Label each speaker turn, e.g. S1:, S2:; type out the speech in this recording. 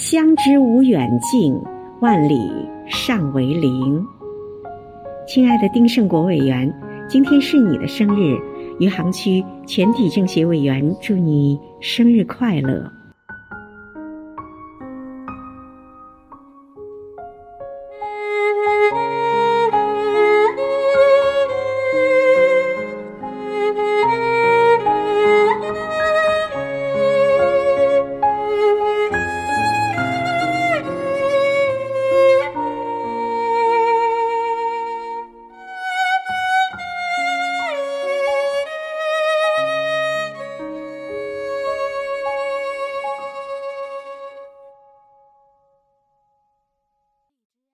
S1: 相知无远近万里尚为邻。亲爱的丁胜国委员今天是你的生日余杭区全体政协委员祝你生日快乐。